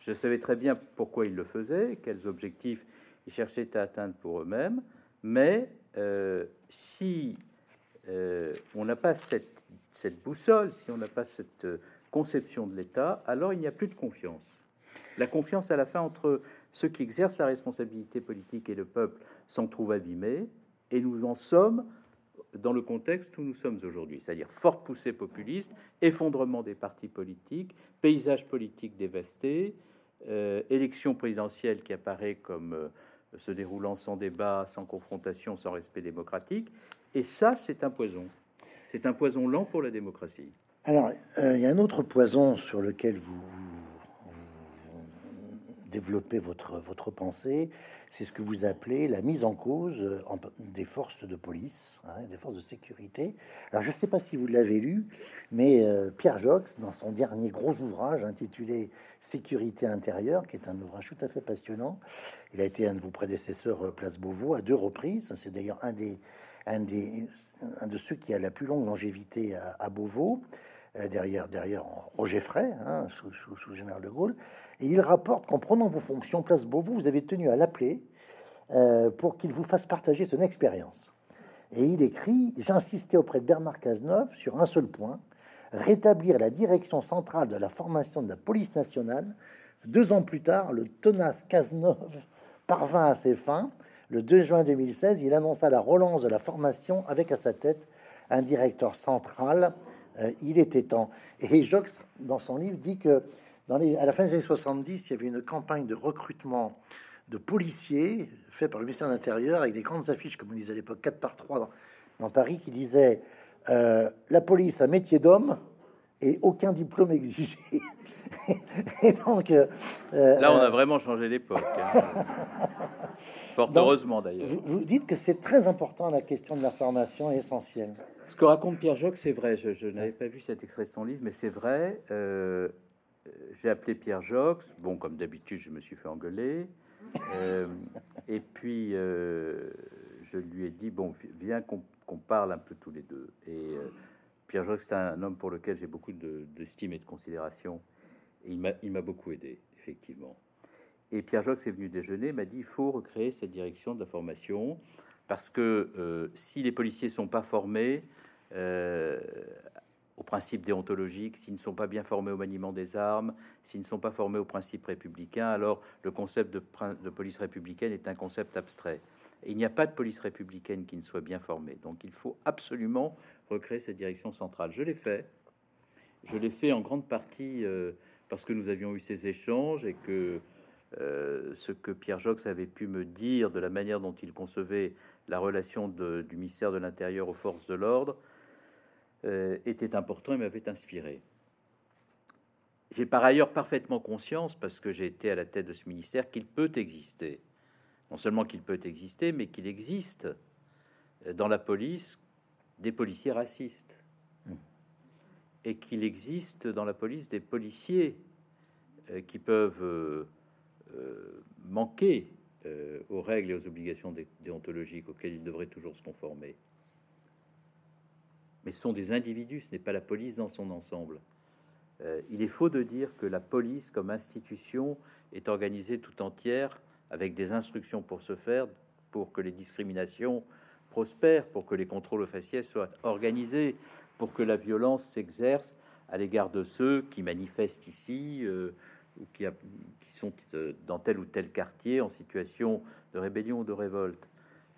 Je savais très bien pourquoi ils le faisaient, quels objectifs ils cherchaient à atteindre pour eux-mêmes. Mais euh, si on n'a pas cette, cette, boussole, si on n'a pas cette conception de l'État, alors il n'y a plus de confiance. La confiance à la fin entre ceux qui exercent la responsabilité politique et le peuple s'en trouvent abîmés, et nous en sommes dans le contexte où nous sommes aujourd'hui, c'est-à-dire forte poussée populiste, effondrement des partis politiques, paysage politique dévasté, euh, élection présidentielle qui apparaît comme euh, se déroulant sans débat, sans confrontation, sans respect démocratique, et ça, c'est un poison. C'est un poison lent pour la démocratie. Alors, euh, il y a un autre poison sur lequel vous développer votre, votre pensée, c'est ce que vous appelez la mise en cause euh, des forces de police, hein, des forces de sécurité. Alors, je ne sais pas si vous l'avez lu, mais euh, Pierre Jox, dans son dernier gros ouvrage intitulé Sécurité intérieure, qui est un ouvrage tout à fait passionnant, il a été un de vos prédécesseurs euh, Place Beauvau à deux reprises. C'est d'ailleurs un des, un des, un de ceux qui a la plus longue longévité à, à Beauvau. Euh, derrière, derrière Roger Frey, hein, sous, général de Gaulle, et il rapporte qu'en prenant vos fonctions place Beauvau, vous avez tenu à l'appeler euh, pour qu'il vous fasse partager son expérience. Et il écrit J'insistais auprès de Bernard Cazeneuve sur un seul point rétablir la direction centrale de la formation de la police nationale. Deux ans plus tard, le tenace Cazeneuve (laughs) parvint à ses fins. Le 2 juin 2016, il annonça la relance de la formation avec à sa tête un directeur central il était temps. Et Jox, dans son livre, dit que dans les, à la fin des années 70, il y avait une campagne de recrutement de policiers fait par le ministère de l'Intérieur avec des grandes affiches, comme on disait à l'époque, 4 par 3 dans, Paris, qui disaient euh, La police, un métier d'homme et aucun diplôme exigé. (laughs) et donc. Euh, Là, on a vraiment changé l'époque. Hein. (laughs) Fort heureusement, d'ailleurs. Vous, vous, dites que c'est très important, la question de la formation est essentielle. Ce que raconte Pierre Joc, c'est vrai. Je, n'avais pas vu cet extrait de son livre, mais c'est vrai. Euh, j'ai appelé Pierre Jox. Bon, comme d'habitude, je me suis fait engueuler. Euh, et puis, euh, je lui ai dit bon, viens qu'on parle un peu tous les deux. Et Pierre Jox, c'est un homme pour lequel j'ai beaucoup d'estime et de considération. Et il m'a beaucoup aidé, effectivement. Et Pierre Jox est venu déjeuner, m'a dit il faut recréer cette direction de la formation parce que euh, si les policiers sont pas formés euh, aux principes déontologiques, s'ils ne sont pas bien formés au maniement des armes, s'ils ne sont pas formés aux principes républicains, alors le concept de, police républicaine est un concept abstrait. Il n'y a pas de police républicaine qui ne soit bien formée. Donc il faut absolument recréer cette direction centrale. Je l'ai fait. Je l'ai fait en grande partie euh, parce que nous avions eu ces échanges et que euh, ce que Pierre Jox avait pu me dire de la manière dont il concevait la relation du ministère de l'Intérieur aux forces de l'ordre euh, était important et m'avait inspiré. J'ai par ailleurs parfaitement conscience, parce que j'ai été à la tête de ce ministère, qu'il peut exister. Non seulement qu'il peut exister, mais qu'il existe euh, dans la police des policiers racistes. Mmh. Et qu'il existe dans la police des policiers qui peuvent euh, manquer euh, aux règles et aux obligations déontologiques auxquelles ils devraient toujours se conformer. Mais ce sont des individus, ce n'est pas la police dans son ensemble. Euh, il est faux de dire que la police comme institution est organisée tout entière avec des instructions pour ce faire, pour que les discriminations prospèrent, pour que les contrôles aux faciès soient organisés, pour que la violence s'exerce à l'égard de ceux qui manifestent ici, qui, sont euh, dans tel ou tel quartier en situation de rébellion ou de révolte.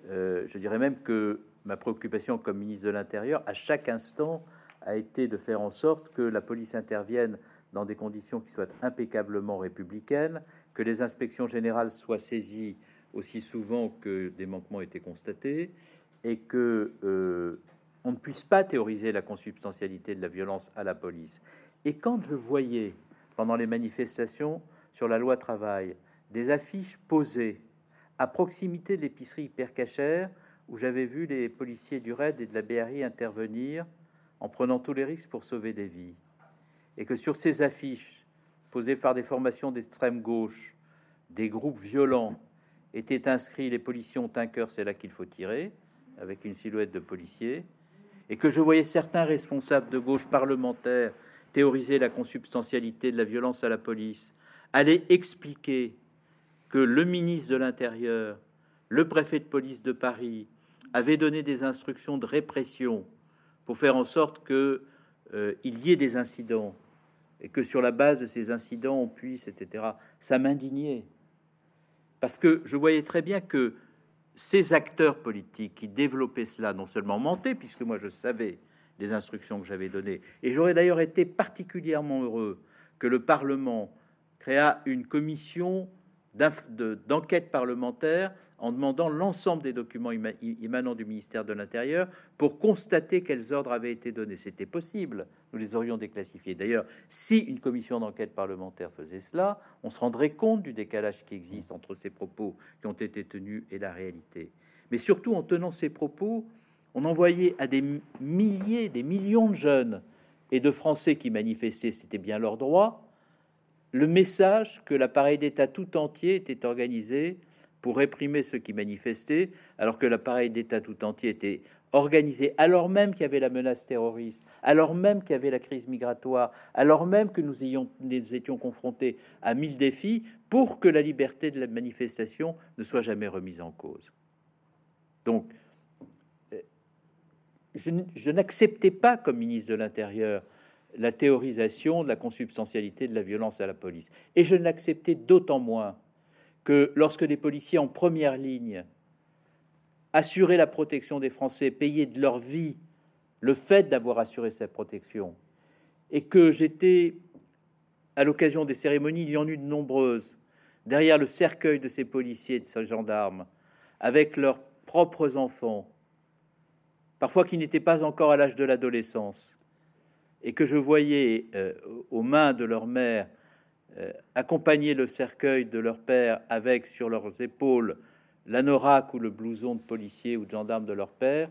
Euh, je dirais même que ma préoccupation comme ministre de l'Intérieur, à chaque instant, a été de faire en sorte que la police intervienne dans des conditions qui soient impeccablement républicaines, que les inspections générales soient saisies aussi souvent que des manquements étaient constatés, et que euh, on ne puisse pas théoriser la consubstantialité de la violence à la police. Et quand je voyais pendant les manifestations sur la loi travail. Des affiches posées à proximité de l'épicerie hypercachère où j'avais vu les policiers du RAID et de la BRI intervenir en prenant tous les risques pour sauver des vies, et que sur ces affiches posées par des formations d'extrême gauche, des groupes violents, étaient inscrits les policiers ont c'est là qu'il faut tirer, avec une silhouette de policier, et que je voyais certains responsables de gauche parlementaires théoriser la consubstantialité de la violence à la police, aller expliquer que le ministre de l'Intérieur, le préfet de police de Paris, avait donné des instructions de répression pour faire en sorte que euh, il y ait des incidents et que sur la base de ces incidents on puisse, etc. Ça m'indignait parce que je voyais très bien que ces acteurs politiques qui développaient cela non seulement mentaient, puisque moi je savais les instructions que j'avais données, et j'aurais d'ailleurs été particulièrement heureux que le Parlement créa une commission d'enquête parlementaire en demandant l'ensemble des documents émanant du ministère de l'Intérieur pour constater quels ordres avaient été donnés. C'était possible, nous les aurions déclassifiés. D'ailleurs, si une commission d'enquête parlementaire faisait cela, on se rendrait compte du décalage qui existe entre ces propos qui ont été tenus et la réalité. Mais surtout, en tenant ces propos, on envoyait à des milliers, des millions de jeunes et de Français qui manifestaient, c'était bien leur droit, le message que l'appareil d'État tout entier était organisé pour réprimer ceux qui manifestaient, alors que l'appareil d'État tout entier était organisé, alors même qu'il y avait la menace terroriste, alors même qu'il y avait la crise migratoire, alors même que nous, étions confrontés à mille défis, pour que la liberté de la manifestation ne soit jamais remise en cause. Je, n'acceptais pas, comme ministre de l'Intérieur, la théorisation de la consubstantialité de la violence à la police. Et je ne l'acceptais d'autant moins que lorsque des policiers en première ligne assuraient la protection des Français, payaient de leur vie le fait d'avoir assuré cette protection, et que j'étais, à l'occasion des cérémonies, il y en eut de nombreuses, derrière le cercueil de ces policiers et de ces gendarmes, avec leurs propres enfants, parfois qui n'étaient pas encore à l'âge de l'adolescence, et que je voyais euh, aux mains de leur mère euh, accompagner le cercueil de leur père avec sur leurs épaules l'anorak ou le blouson de policier ou de gendarme de leur père,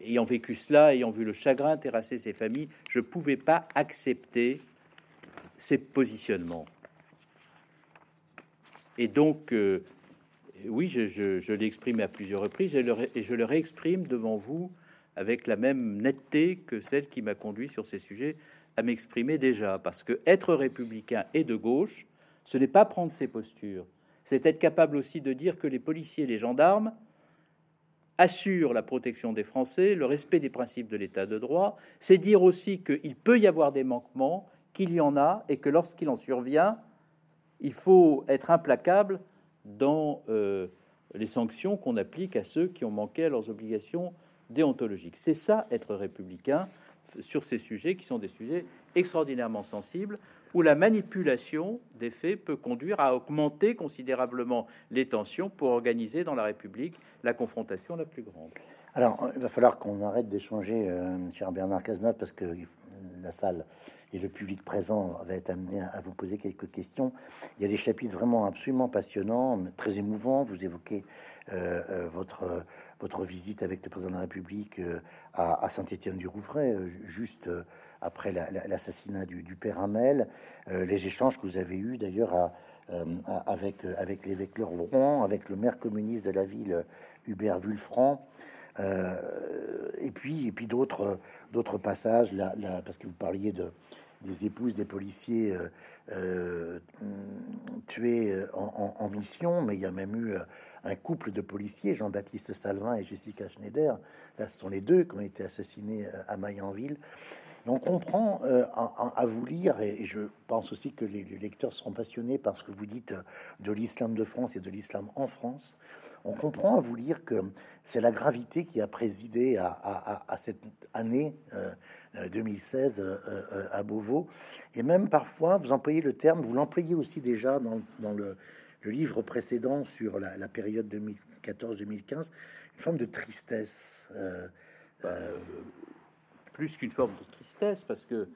ayant vécu cela, ayant vu le chagrin terrasser ses familles, je pouvais pas accepter ces positionnements. Et donc, euh, oui, je, je, l'ai exprimé à plusieurs reprises et, et je le réexprime devant vous avec la même netteté que celle qui m'a conduit sur ces sujets à m'exprimer déjà, parce que être républicain et de gauche, ce n'est pas prendre ses postures, c'est être capable aussi de dire que les policiers et les gendarmes assurent la protection des Français, le respect des principes de l'état de droit, c'est dire aussi qu'il peut y avoir des manquements, qu'il y en a, et que lorsqu'il en survient, il faut être implacable dans euh, les sanctions qu'on applique à ceux qui ont manqué à leurs obligations déontologiques. C'est ça, être républicain sur ces sujets qui sont des sujets extraordinairement sensibles, où la manipulation des faits peut conduire à augmenter considérablement les tensions pour organiser dans la République la confrontation la plus grande. Alors, il va falloir qu'on arrête d'échanger, euh, cher Bernard Cazeneuve, parce que la salle et le public présent va être amené à vous poser quelques questions. Il y a des chapitres vraiment absolument passionnants, très émouvants. Vous évoquez euh, euh, votre votre visite avec le président de la République euh, à, Saint-Étienne-du-Rouvray, juste après l'assassinat du, père Hamel, les échanges que vous avez eus d'ailleurs avec, avec l'évêque Rouen, avec le maire communiste de la ville, Hubert Vulfranc. et puis, et puis d'autres, d'autres passages, là, parce que vous parliez de, des épouses des policiers tués en, mission, mais il y a même eu un couple de policiers, Jean-Baptiste Salvin et Jessica Schneider. Là, ce sont les deux qui ont été assassinés euh, à Mayenville. On comprend euh, à, vous lire, et, je pense aussi que les, lecteurs seront passionnés par ce que vous dites euh, de l'islam de France et de l'islam en France. On comprend à vous lire que c'est la gravité qui a présidé à, cette année 2016 à Beauvau. Et même parfois, vous employez le terme, vous l'employez aussi déjà dans, le, livre précédent sur la, période 2014-2015, une forme de tristesse. Euh, euh, plus qu'une forme de tristesse, parce que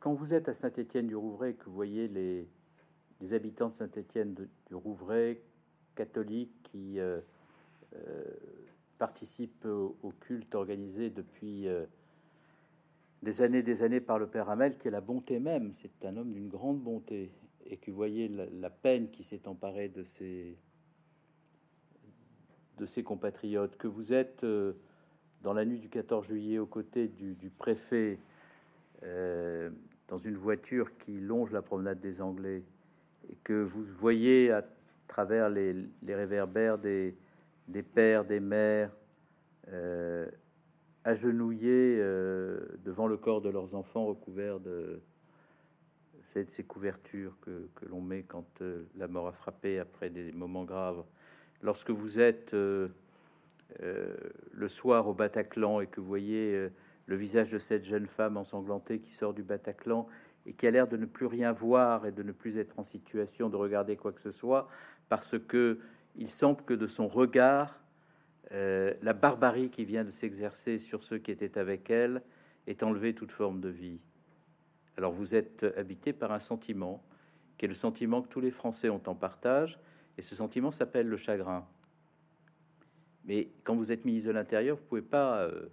quand vous êtes à Saint-Étienne-du-Rouvray, que vous voyez les, habitants de Saint-Étienne-du-Rouvray, catholiques, qui euh, participent au, culte organisé depuis des années des années par le Père Hamel, qui est la bonté même, c'est un homme d'une grande bonté, et que vous voyez la, la peine qui s'est emparée de ces de ses compatriotes, que vous êtes euh, dans la nuit du 14 juillet aux côtés du, préfet euh, dans une voiture qui longe la promenade des Anglais et que vous voyez à travers les, réverbères des, pères, des mères euh, agenouillés devant le corps de leurs enfants recouverts de, de ces couvertures que l'on met quand la mort a frappé après des moments graves. Lorsque vous êtes euh, euh, le soir au Bataclan et que vous voyez euh, le visage de cette jeune femme ensanglantée qui sort du Bataclan et qui a l'air de ne plus rien voir et de ne plus être en situation de regarder quoi que ce soit, parce que il semble que de son regard, la barbarie qui vient de s'exercer sur ceux qui étaient avec elle est enlevé toute forme de vie. Alors vous êtes habité par un sentiment, qui est le sentiment que tous les Français ont en partage, et ce sentiment s'appelle le chagrin. Mais quand vous êtes ministre de l'Intérieur, vous pouvez pas euh,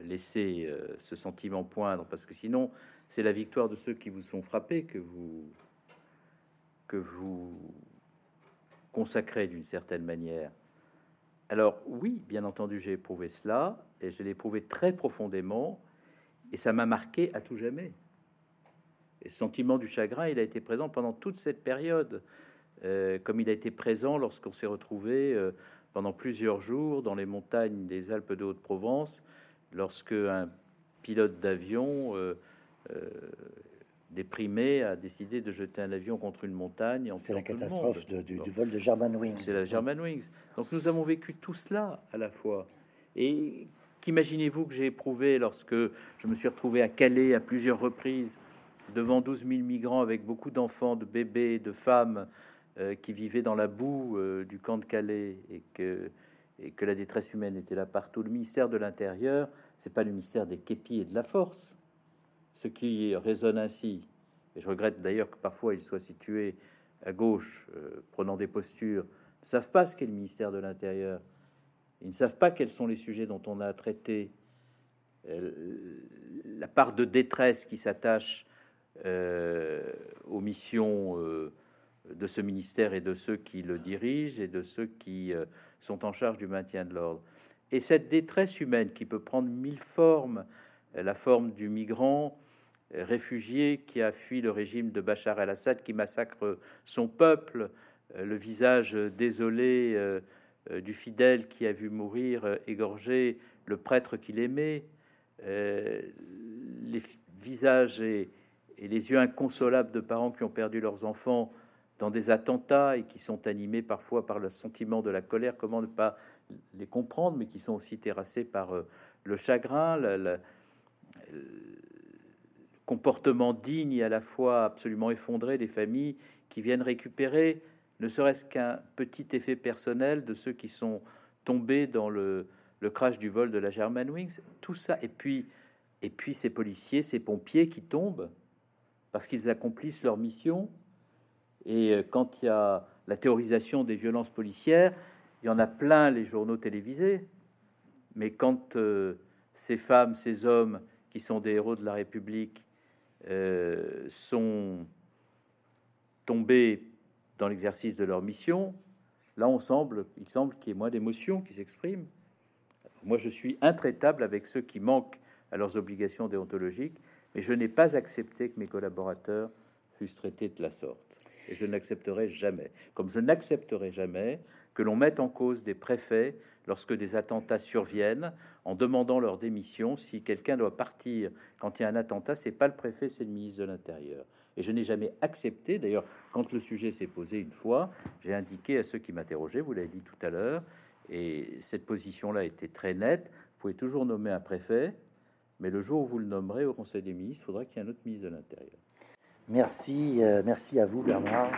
laisser euh, ce sentiment poindre, parce que sinon, c'est la victoire de ceux qui vous sont frappés que vous que vous consacrez d'une certaine manière. Alors oui, bien entendu, j'ai éprouvé cela, et je l'ai éprouvé très profondément, et ça m'a marqué à tout jamais. Et ce sentiment du chagrin, il a été présent pendant toute cette période. Euh, comme il a été présent lorsqu'on s'est retrouvé pendant plusieurs jours dans les montagnes des Alpes de Haute-Provence, lorsque un pilote d'avion euh, déprimé a décidé de jeter un avion contre une montagne. C'est la catastrophe du, vol de Germanwings. C'est la Germanwings. Donc nous avons vécu tout cela à la fois. Et qu'imaginez-vous que j'ai éprouvé lorsque je me suis retrouvé à Calais à plusieurs reprises devant 12 000 migrants avec beaucoup d'enfants, de bébés, de femmes, euh, qui vivaient dans la boue euh, du camp de Calais et que, la détresse humaine était là partout. Le ministère de l'Intérieur, c'est pas le ministère des képis et de la force. Ce qui résonne ainsi, et je regrette d'ailleurs que parfois il soit situé à gauche, euh, prenant des postures, ne savent pas ce qu'est le ministère de l'Intérieur. Ils ne savent pas quels sont les sujets dont on a à traiter. la part de détresse qui s'attache aux missions de ce ministère et de ceux qui le dirigent et de ceux qui euh, sont en charge du maintien de l'ordre. Et cette détresse humaine qui peut prendre mille formes, euh, la forme du migrant euh, réfugié qui a fui le régime de Bachar el-Assad, qui massacre son peuple, le visage désolé du fidèle qui a vu mourir égorgé le prêtre qu'il aimait, les visages et, et les yeux inconsolables de parents qui ont perdu leurs enfants dans des attentats et qui sont animés parfois par le sentiment de la colère, comment ne pas les comprendre, mais qui sont aussi terrassés par euh, le chagrin, le, comportement digne et à la fois absolument effondré des familles qui viennent récupérer, ne serait-ce qu'un petit effet personnel de ceux qui sont tombés dans le, le crash du vol de la Germanwings, tout ça, et puis, et puis ces policiers, ces pompiers qui tombent parce qu'ils accomplissent leur mission et euh, quand il y a la théorisation des violences policières, il y en a plein les journaux télévisés. Mais quand euh, ces femmes, ces hommes qui sont des héros de la République euh, sont tombés dans l'exercice de leur mission, là, on semble, il semble qu'il y ait moins d'émotions qui s'expriment. Moi, je suis intraitable avec ceux qui manquent à leurs obligations déontologiques, mais je n'ai pas accepté que mes collaborateurs fussent traités de la sorte. Et je n'accepterai jamais. Comme je n'accepterai jamais que l'on mette en cause des préfets lorsque des attentats surviennent en demandant leur démission. Si quelqu'un doit partir quand il y a un attentat, c'est pas le préfet, c'est le ministre de l'Intérieur. Et je n'ai jamais accepté, d'ailleurs, quand le sujet s'est posé une fois, j'ai indiqué à ceux qui m'interrogeaient, vous l'avez dit tout à l'heure, et cette position-là était très nette, vous pouvez toujours nommer un préfet, mais le jour où vous le nommerez au Conseil des ministres, il faudra qu'il y ait un autre ministre de l'Intérieur. Merci, euh, merci à vous Bernard.